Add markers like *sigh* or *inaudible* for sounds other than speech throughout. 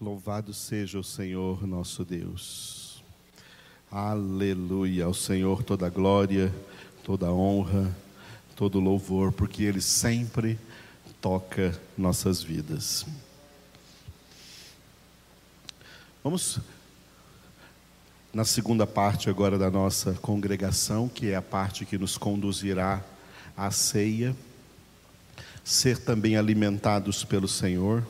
Louvado seja o Senhor nosso Deus. Aleluia. Ao Senhor toda glória, toda honra, todo louvor, porque Ele sempre toca nossas vidas. Vamos na segunda parte agora da nossa congregação, que é a parte que nos conduzirá à ceia, ser também alimentados pelo Senhor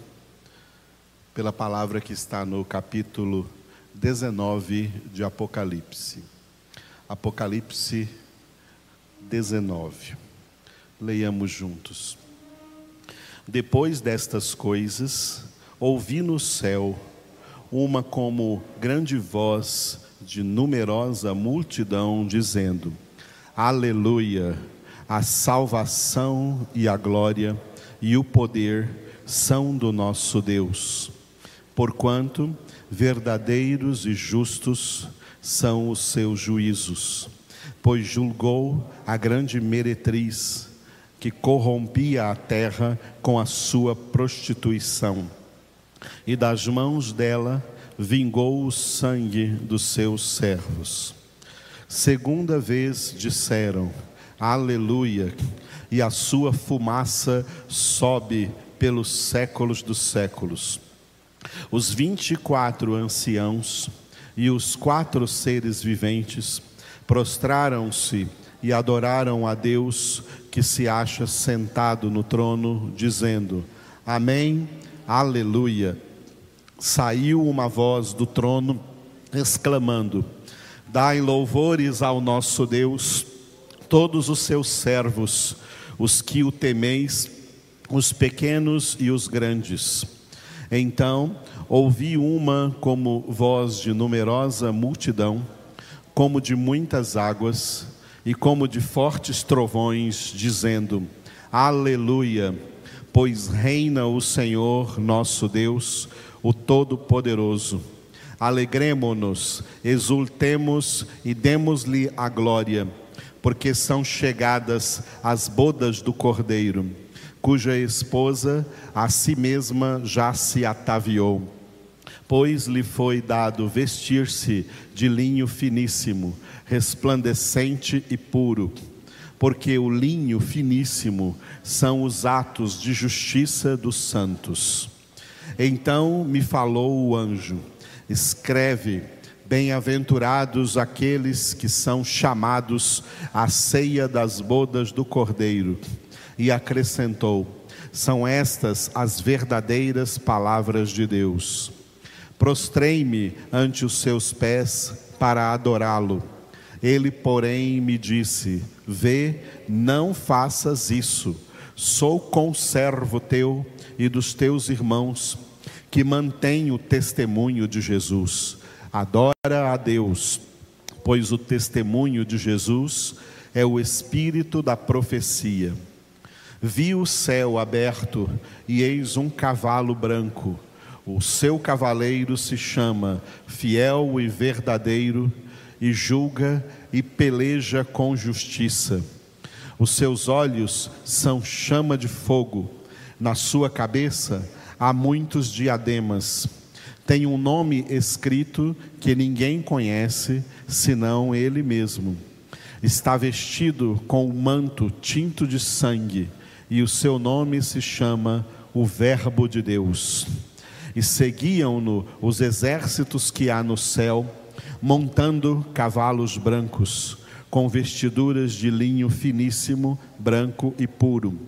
pela palavra que está no capítulo 19 de Apocalipse. Apocalipse 19. Leiamos juntos. Depois destas coisas, ouvi no céu uma como grande voz de numerosa multidão dizendo: Aleluia! A salvação e a glória e o poder são do nosso Deus porquanto verdadeiros e justos são os seus juízos, pois julgou a grande meretriz que corrompia a terra com a sua prostituição, e das mãos dela vingou o sangue dos seus servos. Segunda vez disseram: Aleluia, e a sua fumaça sobe pelos séculos dos séculos. Os vinte e quatro anciãos e os quatro seres viventes prostraram-se e adoraram a Deus que se acha sentado no trono, dizendo: Amém, Aleluia. Saiu uma voz do trono, exclamando: Dai louvores ao nosso Deus, todos os seus servos, os que o temeis, os pequenos e os grandes então ouvi uma como voz de numerosa multidão, como de muitas águas, e como de fortes trovões, dizendo: Aleluia, pois reina o Senhor nosso Deus, o Todo-Poderoso. Alegremo-nos, exultemos e demos-lhe a glória, porque são chegadas as bodas do Cordeiro cuja esposa a si mesma já se ataviou, pois lhe foi dado vestir-se de linho finíssimo, resplandecente e puro, porque o linho finíssimo são os atos de justiça dos santos. Então me falou o anjo: escreve, Bem-aventurados aqueles que são chamados à ceia das bodas do Cordeiro e acrescentou: São estas as verdadeiras palavras de Deus. Prostrei-me ante os seus pés para adorá-lo. Ele, porém, me disse: Vê, não faças isso. Sou conservo teu e dos teus irmãos, que mantém o testemunho de Jesus. Adora a Deus, pois o testemunho de Jesus é o espírito da profecia. Vi o céu aberto e eis um cavalo branco. O seu cavaleiro se chama Fiel e Verdadeiro e julga e peleja com justiça. Os seus olhos são chama de fogo, na sua cabeça há muitos diademas. Tem um nome escrito que ninguém conhece senão ele mesmo. Está vestido com um manto tinto de sangue e o seu nome se chama o Verbo de Deus. E seguiam-no os exércitos que há no céu, montando cavalos brancos, com vestiduras de linho finíssimo, branco e puro.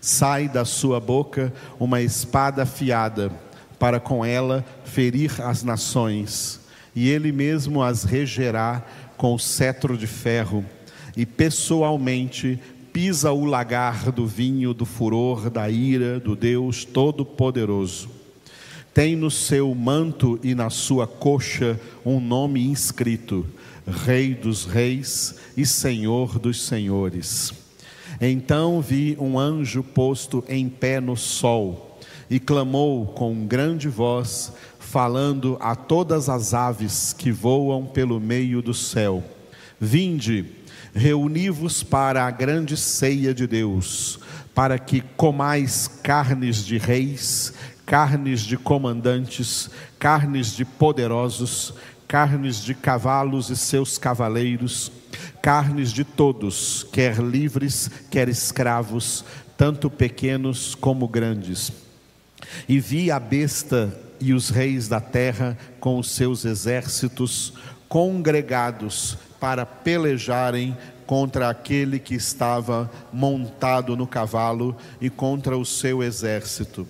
Sai da sua boca uma espada afiada, para com ela ferir as nações, e ele mesmo as regerá com cetro de ferro, e pessoalmente pisa o lagar do vinho do furor da ira do Deus Todo-Poderoso. Tem no seu manto e na sua coxa um nome inscrito: Rei dos Reis e Senhor dos Senhores. Então vi um anjo posto em pé no sol e clamou com grande voz, falando a todas as aves que voam pelo meio do céu: Vinde reuni-vos para a grande ceia de Deus, para que comais carnes de reis, carnes de comandantes, carnes de poderosos, carnes de cavalos e seus cavaleiros, carnes de todos, quer livres, quer escravos, tanto pequenos como grandes. E vi a besta e os reis da terra com os seus exércitos congregados para pelejarem contra aquele que estava montado no cavalo e contra o seu exército.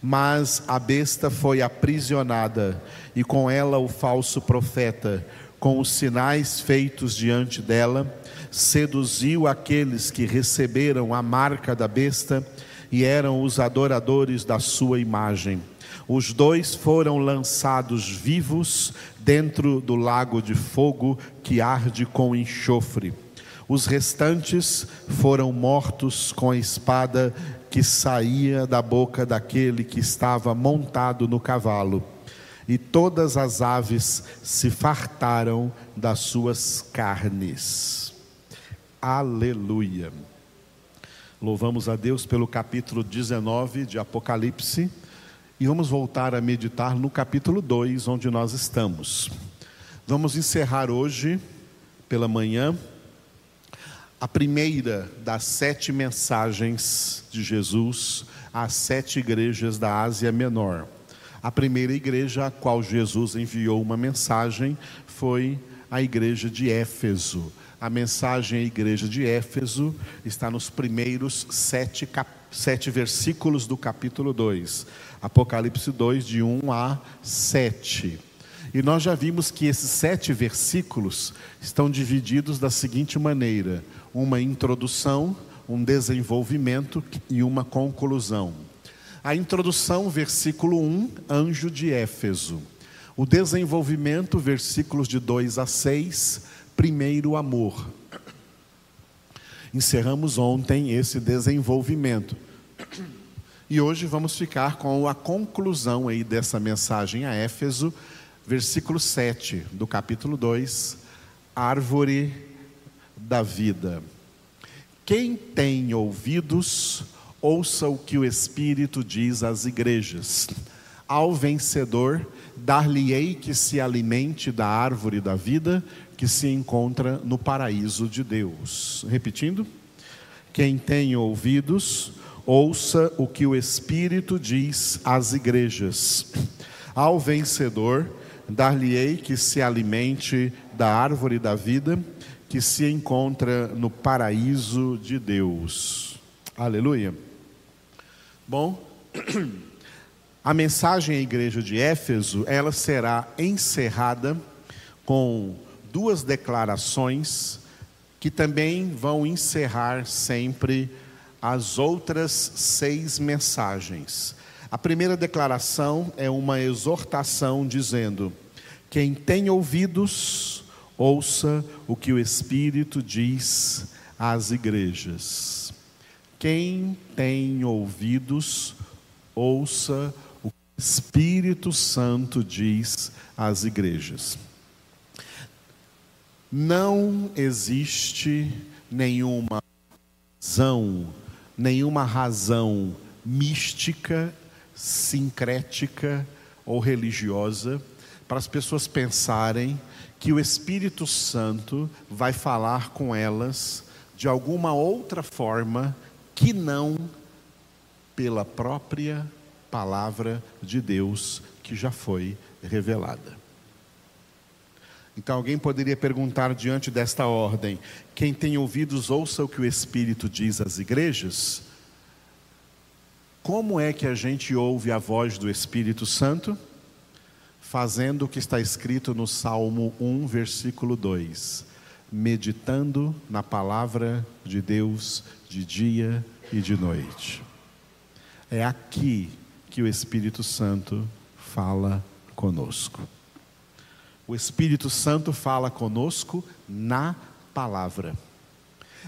Mas a besta foi aprisionada, e com ela o falso profeta, com os sinais feitos diante dela, seduziu aqueles que receberam a marca da besta e eram os adoradores da sua imagem. Os dois foram lançados vivos dentro do lago de fogo que arde com enxofre. Os restantes foram mortos com a espada que saía da boca daquele que estava montado no cavalo. E todas as aves se fartaram das suas carnes. Aleluia. Louvamos a Deus pelo capítulo 19 de Apocalipse e vamos voltar a meditar no capítulo 2, onde nós estamos. Vamos encerrar hoje, pela manhã, a primeira das sete mensagens de Jesus às sete igrejas da Ásia Menor. A primeira igreja a qual Jesus enviou uma mensagem foi a igreja de Éfeso. A mensagem à igreja de Éfeso está nos primeiros sete, cap... sete versículos do capítulo 2. Apocalipse 2, de 1 a 7. E nós já vimos que esses sete versículos estão divididos da seguinte maneira: uma introdução, um desenvolvimento e uma conclusão. A introdução, versículo 1, anjo de Éfeso. O desenvolvimento, versículos de 2 a 6, primeiro amor. Encerramos ontem esse desenvolvimento. E hoje vamos ficar com a conclusão aí dessa mensagem a Éfeso, versículo 7 do capítulo 2, árvore da vida. Quem tem ouvidos, ouça o que o Espírito diz às igrejas. Ao vencedor, dar-lhe-ei que se alimente da árvore da vida que se encontra no paraíso de Deus. Repetindo. Quem tem ouvidos, ouça o que o Espírito diz às igrejas. Ao vencedor, dar-lhe-ei que se alimente da árvore da vida que se encontra no paraíso de Deus. Aleluia. Bom, *clears throat* a mensagem à igreja de Éfeso, ela será encerrada com duas declarações que também vão encerrar sempre as outras seis mensagens. A primeira declaração é uma exortação dizendo: quem tem ouvidos, ouça o que o Espírito diz às igrejas. Quem tem ouvidos, ouça o que o Espírito Santo diz às igrejas. Não existe nenhuma razão, nenhuma razão mística sincrética ou religiosa para as pessoas pensarem que o Espírito Santo vai falar com elas de alguma outra forma que não pela própria palavra de Deus que já foi revelada. Então alguém poderia perguntar diante desta ordem: quem tem ouvidos, ouça o que o Espírito diz às igrejas? Como é que a gente ouve a voz do Espírito Santo? Fazendo o que está escrito no Salmo 1, versículo 2: meditando na palavra de Deus de dia e de noite. É aqui que o Espírito Santo fala conosco. O Espírito Santo fala conosco na palavra.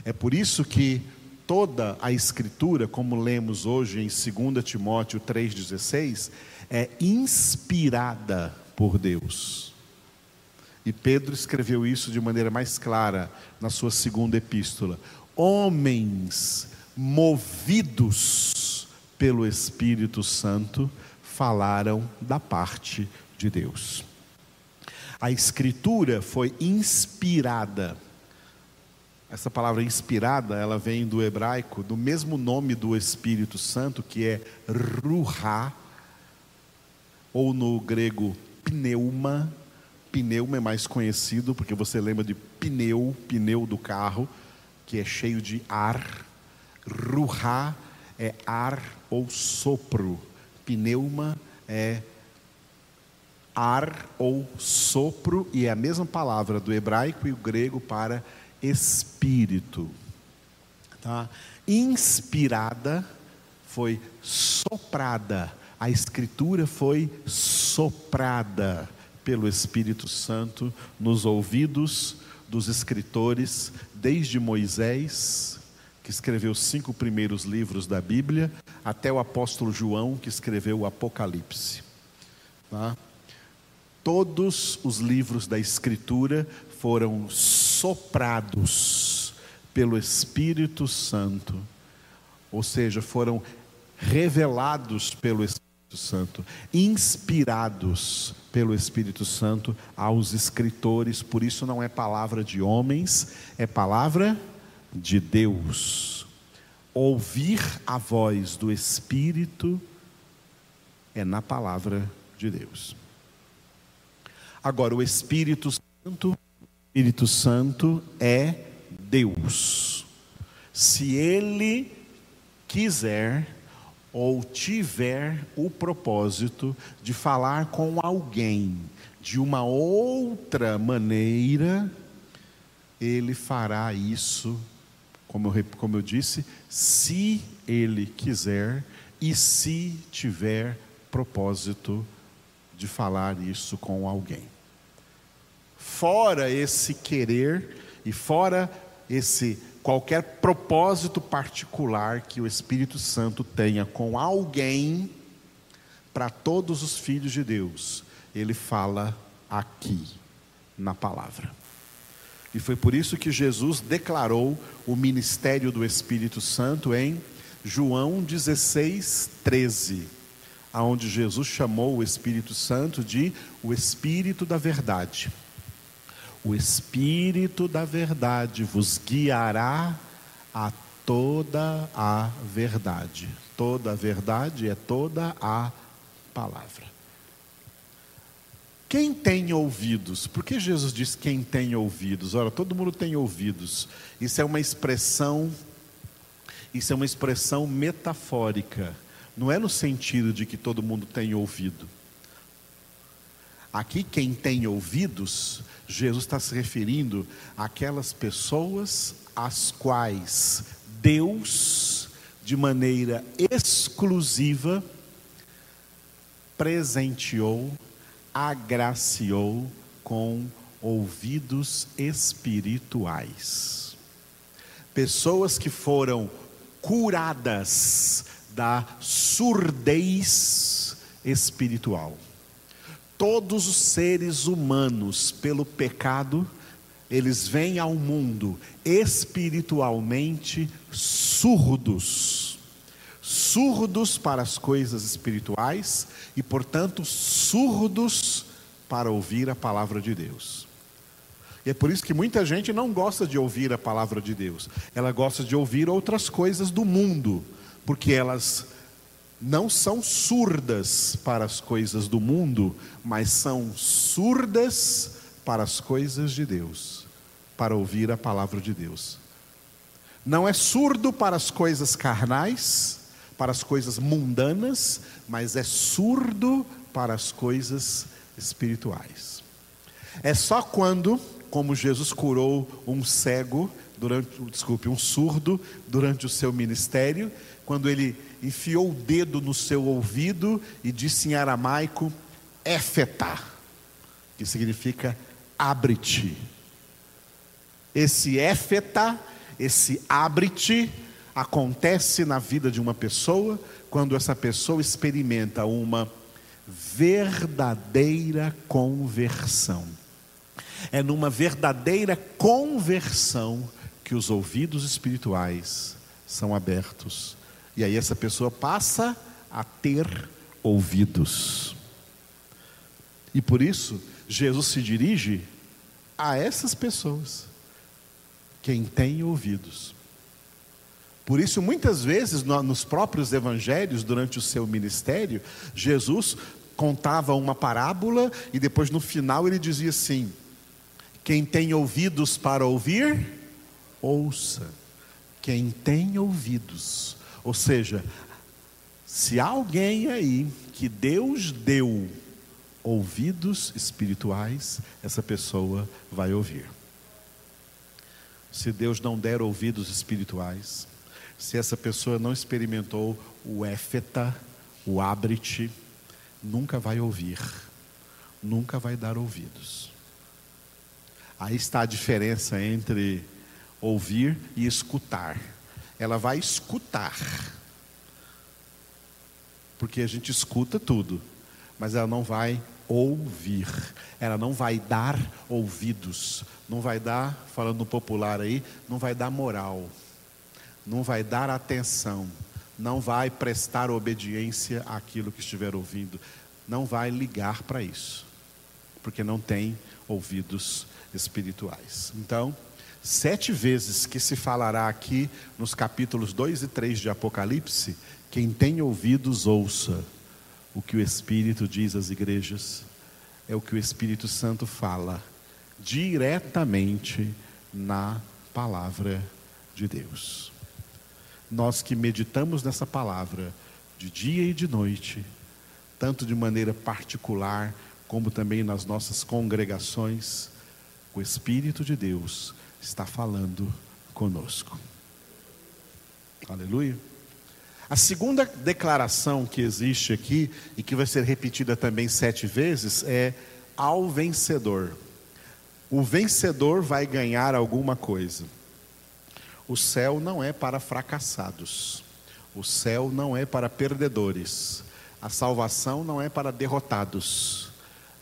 É por isso que toda a escritura, como lemos hoje em 2 Timóteo 3,16, é inspirada por Deus. E Pedro escreveu isso de maneira mais clara na sua segunda epístola. Homens movidos pelo Espírito Santo falaram da parte de Deus. A escritura foi inspirada. Essa palavra inspirada, ela vem do hebraico, do mesmo nome do Espírito Santo, que é Ruha, ou no grego pneuma. Pneuma é mais conhecido porque você lembra de pneu, pneu do carro, que é cheio de ar. Ruha é ar ou sopro. Pneuma é ar ou sopro, e é a mesma palavra do hebraico e o grego para espírito. Tá? Inspirada foi soprada, a escritura foi soprada pelo Espírito Santo nos ouvidos dos escritores, desde Moisés, que escreveu os cinco primeiros livros da Bíblia, até o apóstolo João, que escreveu o Apocalipse. Tá? Todos os livros da Escritura foram soprados pelo Espírito Santo, ou seja, foram revelados pelo Espírito Santo, inspirados pelo Espírito Santo aos escritores, por isso não é palavra de homens, é palavra de Deus. Ouvir a voz do Espírito é na palavra de Deus. Agora, o Espírito Santo, Espírito Santo é Deus. Se ele quiser ou tiver o propósito de falar com alguém de uma outra maneira, ele fará isso, como eu, como eu disse, se ele quiser e se tiver propósito de falar isso com alguém. Fora esse querer e fora esse qualquer propósito particular que o Espírito Santo tenha com alguém, para todos os filhos de Deus, ele fala aqui na palavra. E foi por isso que Jesus declarou o ministério do Espírito Santo em João 16, 13 aonde Jesus chamou o Espírito Santo de o Espírito da Verdade. O Espírito da Verdade vos guiará a toda a verdade. Toda a verdade é toda a palavra. Quem tem ouvidos? Por que Jesus diz quem tem ouvidos? Ora, todo mundo tem ouvidos. Isso é uma expressão, isso é uma expressão metafórica não é no sentido de que todo mundo tem ouvido. Aqui, quem tem ouvidos, Jesus está se referindo àquelas pessoas às quais Deus, de maneira exclusiva, presenteou, agraciou com ouvidos espirituais. Pessoas que foram curadas da surdez espiritual. Todos os seres humanos, pelo pecado, eles vêm ao mundo espiritualmente surdos. Surdos para as coisas espirituais e, portanto, surdos para ouvir a palavra de Deus. E é por isso que muita gente não gosta de ouvir a palavra de Deus, ela gosta de ouvir outras coisas do mundo porque elas não são surdas para as coisas do mundo, mas são surdas para as coisas de Deus, para ouvir a palavra de Deus. Não é surdo para as coisas carnais, para as coisas mundanas, mas é surdo para as coisas espirituais. É só quando, como Jesus curou um cego durante, desculpe, um surdo durante o seu ministério, quando ele enfiou o dedo no seu ouvido e disse em aramaico, Éfetá, que significa abre-te. Esse Éfetá, esse abre-te, acontece na vida de uma pessoa quando essa pessoa experimenta uma verdadeira conversão. É numa verdadeira conversão que os ouvidos espirituais são abertos e aí essa pessoa passa a ter ouvidos. E por isso, Jesus se dirige a essas pessoas, quem tem ouvidos. Por isso, muitas vezes, nos próprios evangelhos, durante o seu ministério, Jesus contava uma parábola e depois, no final, ele dizia assim: Quem tem ouvidos para ouvir, ouça. Quem tem ouvidos. Ou seja, se há alguém aí que Deus deu ouvidos espirituais, essa pessoa vai ouvir. Se Deus não der ouvidos espirituais, se essa pessoa não experimentou o éfeta, o abrite, nunca vai ouvir, nunca vai dar ouvidos. Aí está a diferença entre ouvir e escutar. Ela vai escutar, porque a gente escuta tudo, mas ela não vai ouvir, ela não vai dar ouvidos, não vai dar, falando no popular aí, não vai dar moral, não vai dar atenção, não vai prestar obediência àquilo que estiver ouvindo, não vai ligar para isso, porque não tem ouvidos espirituais. Então, sete vezes que se falará aqui nos capítulos 2 e 3 de Apocalipse, quem tem ouvidos, ouça o que o Espírito diz às igrejas, é o que o Espírito Santo fala diretamente na palavra de Deus. Nós que meditamos nessa palavra de dia e de noite, tanto de maneira particular, como também nas nossas congregações, o Espírito de Deus está falando conosco. Aleluia. A segunda declaração que existe aqui, e que vai ser repetida também sete vezes, é ao vencedor. O vencedor vai ganhar alguma coisa. O céu não é para fracassados. O céu não é para perdedores. A salvação não é para derrotados.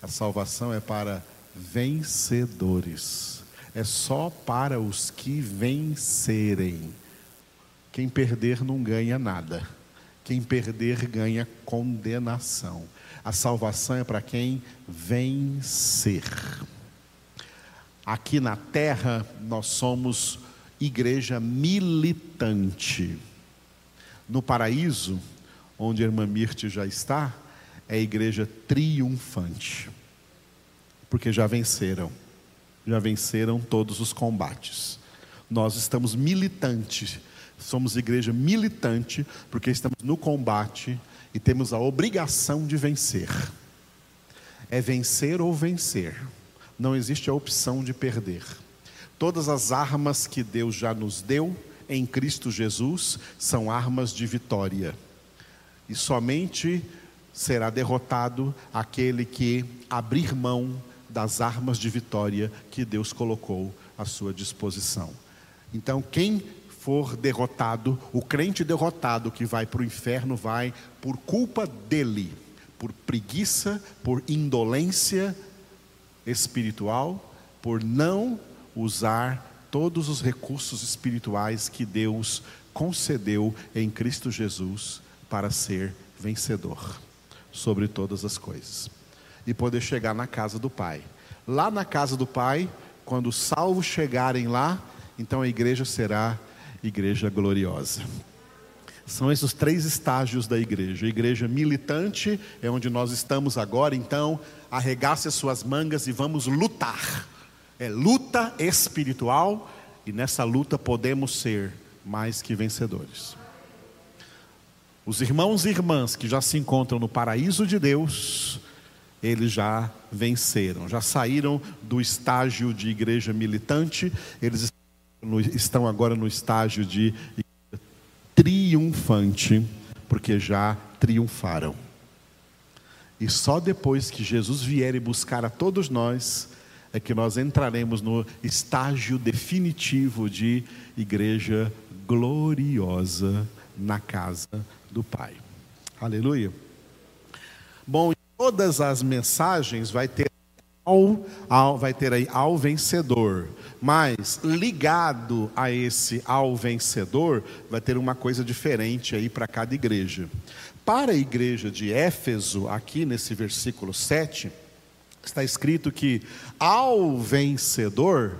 A salvação é para vencedores. É só para os que vencerem. Quem perder não ganha nada. Quem perder ganha condenação. A salvação é para quem vencer. Aqui na terra, nós somos igreja militante. No paraíso, onde a irmã Mirte já está, é igreja triunfante. Porque já venceram. Já venceram todos os combates. Nós estamos militantes somos igreja militante, porque estamos no combate e temos a obrigação de vencer. É vencer ou vencer, não existe a opção de perder. Todas as armas que Deus já nos deu em Cristo Jesus são armas de vitória, e somente será derrotado aquele que abrir mão das armas de vitória que Deus colocou à sua disposição. Então, quem for derrotado, o crente derrotado que vai para o inferno vai por culpa dele, por preguiça, por indolência espiritual, por não usar todos os recursos espirituais que Deus concedeu em Cristo Jesus para ser vencedor sobre todas as coisas e poder chegar na casa do Pai. Lá na casa do Pai, quando os salvos chegarem lá, então a igreja será igreja gloriosa. São esses três estágios da igreja. A igreja militante é onde nós estamos agora, então arregace as suas mangas e vamos lutar. É luta espiritual e nessa luta podemos ser mais que vencedores. Os irmãos e irmãs que já se encontram no paraíso de Deus, eles já venceram, já saíram do estágio de igreja militante, eles estão agora no estágio de triunfante, porque já triunfaram. E só depois que Jesus vier e buscar a todos nós, é que nós entraremos no estágio definitivo de igreja gloriosa na casa do Pai. Aleluia. Bom, todas as mensagens vai ter ao, ao, vai ter aí ao vencedor. Mas ligado a esse ao vencedor, vai ter uma coisa diferente aí para cada igreja. para a igreja de Éfeso, aqui nesse versículo 7, está escrito que ao vencedor,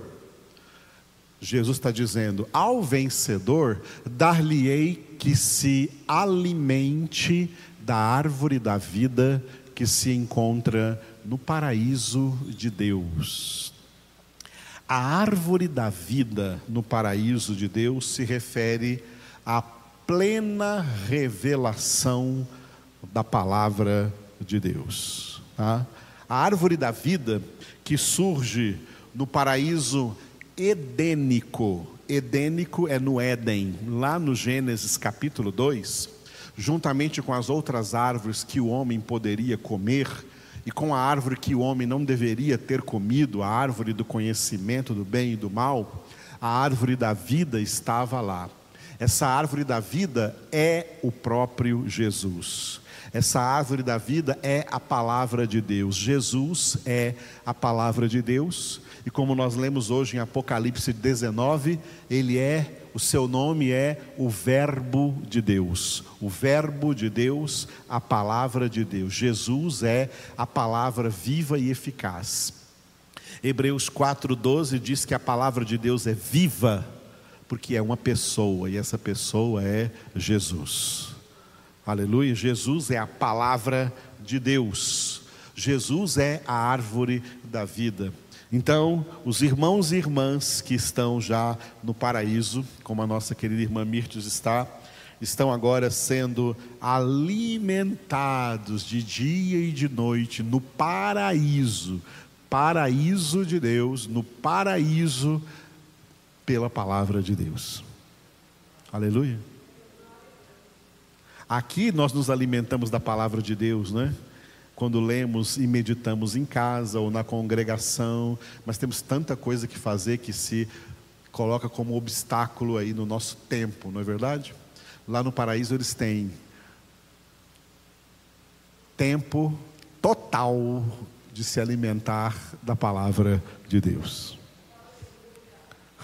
Jesus está dizendo: ao vencedor, dar-lhe-ei que se alimente da árvore da vida que se encontra no paraíso de Deus. A árvore da vida no paraíso de Deus se refere à plena revelação da palavra de Deus. Tá? A árvore da vida que surge no paraíso edênico. Edênico é no Éden, lá no Gênesis capítulo 2, juntamente com as outras árvores que o homem poderia comer, e com a árvore que o homem não deveria ter comido, a árvore do conhecimento do bem e do mal, a árvore da vida estava lá. Essa árvore da vida é o próprio Jesus. Essa árvore da vida é a palavra de Deus. Jesus é a palavra de Deus. E como nós lemos hoje em Apocalipse 19, ele é o seu nome é o Verbo de Deus. O Verbo de Deus, a palavra de Deus. Jesus é a palavra viva e eficaz. Hebreus 4,12 diz que a palavra de Deus é viva, porque é uma pessoa, e essa pessoa é Jesus. Aleluia. Jesus é a palavra de Deus. Jesus é a árvore da vida. Então, os irmãos e irmãs que estão já no paraíso, como a nossa querida irmã Mirtes está, estão agora sendo alimentados de dia e de noite no paraíso, paraíso de Deus, no paraíso pela palavra de Deus. Aleluia. Aqui nós nos alimentamos da palavra de Deus, não é? Quando lemos e meditamos em casa ou na congregação, mas temos tanta coisa que fazer que se coloca como obstáculo aí no nosso tempo, não é verdade? Lá no paraíso eles têm tempo total de se alimentar da palavra de Deus.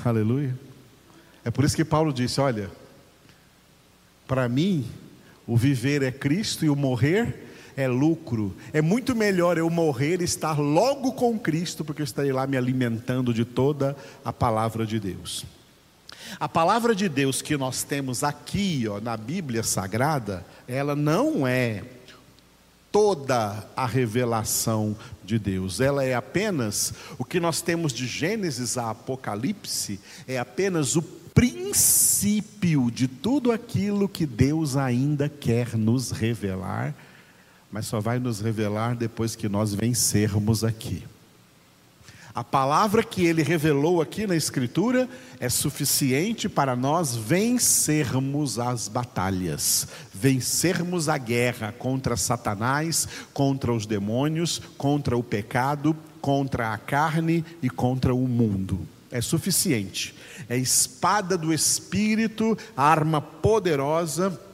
Aleluia. É por isso que Paulo disse: Olha, para mim, o viver é Cristo e o morrer é lucro. É muito melhor eu morrer e estar logo com Cristo, porque eu estarei lá me alimentando de toda a palavra de Deus. A palavra de Deus que nós temos aqui, ó, na Bíblia Sagrada, ela não é toda a revelação de Deus. Ela é apenas o que nós temos de Gênesis a Apocalipse, é apenas o princípio de tudo aquilo que Deus ainda quer nos revelar mas só vai nos revelar depois que nós vencermos aqui. A palavra que ele revelou aqui na Escritura é suficiente para nós vencermos as batalhas, vencermos a guerra contra Satanás, contra os demônios, contra o pecado, contra a carne e contra o mundo. É suficiente. É espada do Espírito, arma poderosa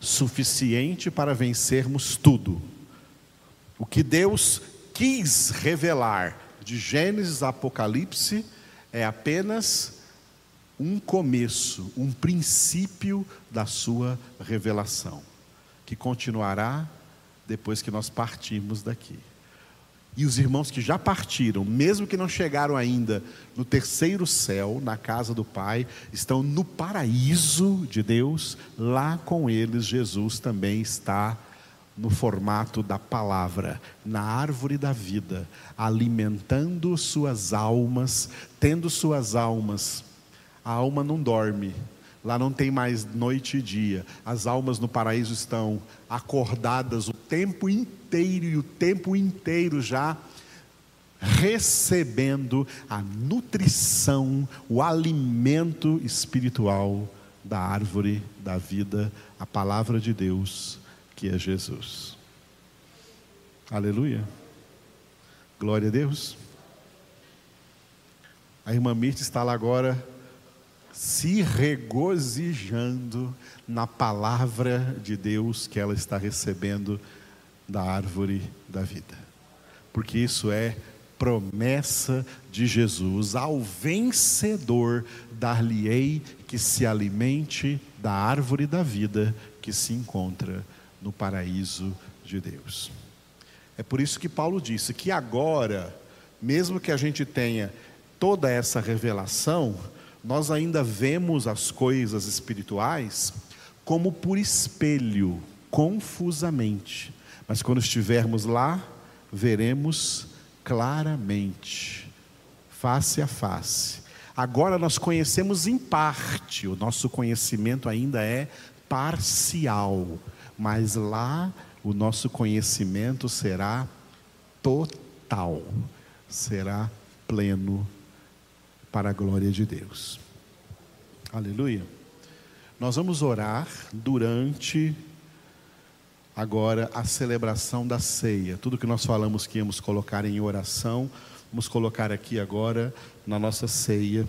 suficiente para vencermos tudo. O que Deus quis revelar de Gênesis a Apocalipse é apenas um começo, um princípio da sua revelação, que continuará depois que nós partirmos daqui. E os irmãos que já partiram, mesmo que não chegaram ainda no terceiro céu, na casa do Pai, estão no paraíso de Deus, lá com eles Jesus também está no formato da palavra, na árvore da vida, alimentando suas almas, tendo suas almas. A alma não dorme, Lá não tem mais noite e dia. As almas no paraíso estão acordadas o tempo inteiro e o tempo inteiro já recebendo a nutrição, o alimento espiritual da árvore da vida, a palavra de Deus, que é Jesus. Aleluia. Glória a Deus. A irmã Mirta está lá agora se regozijando na palavra de Deus que ela está recebendo da árvore da vida. Porque isso é promessa de Jesus: ao vencedor dar-lhe-ei que se alimente da árvore da vida que se encontra no paraíso de Deus. É por isso que Paulo disse que agora, mesmo que a gente tenha toda essa revelação, nós ainda vemos as coisas espirituais como por espelho, confusamente. Mas quando estivermos lá, veremos claramente, face a face. Agora nós conhecemos em parte, o nosso conhecimento ainda é parcial, mas lá o nosso conhecimento será total, será pleno para a glória de Deus. Aleluia. Nós vamos orar durante agora a celebração da ceia. Tudo que nós falamos que íamos colocar em oração, vamos colocar aqui agora na nossa ceia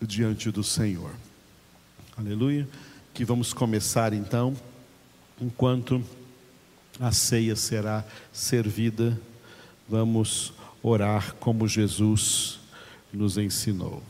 diante do Senhor. Aleluia. Que vamos começar então, enquanto a ceia será servida, vamos orar como Jesus nos ensinou.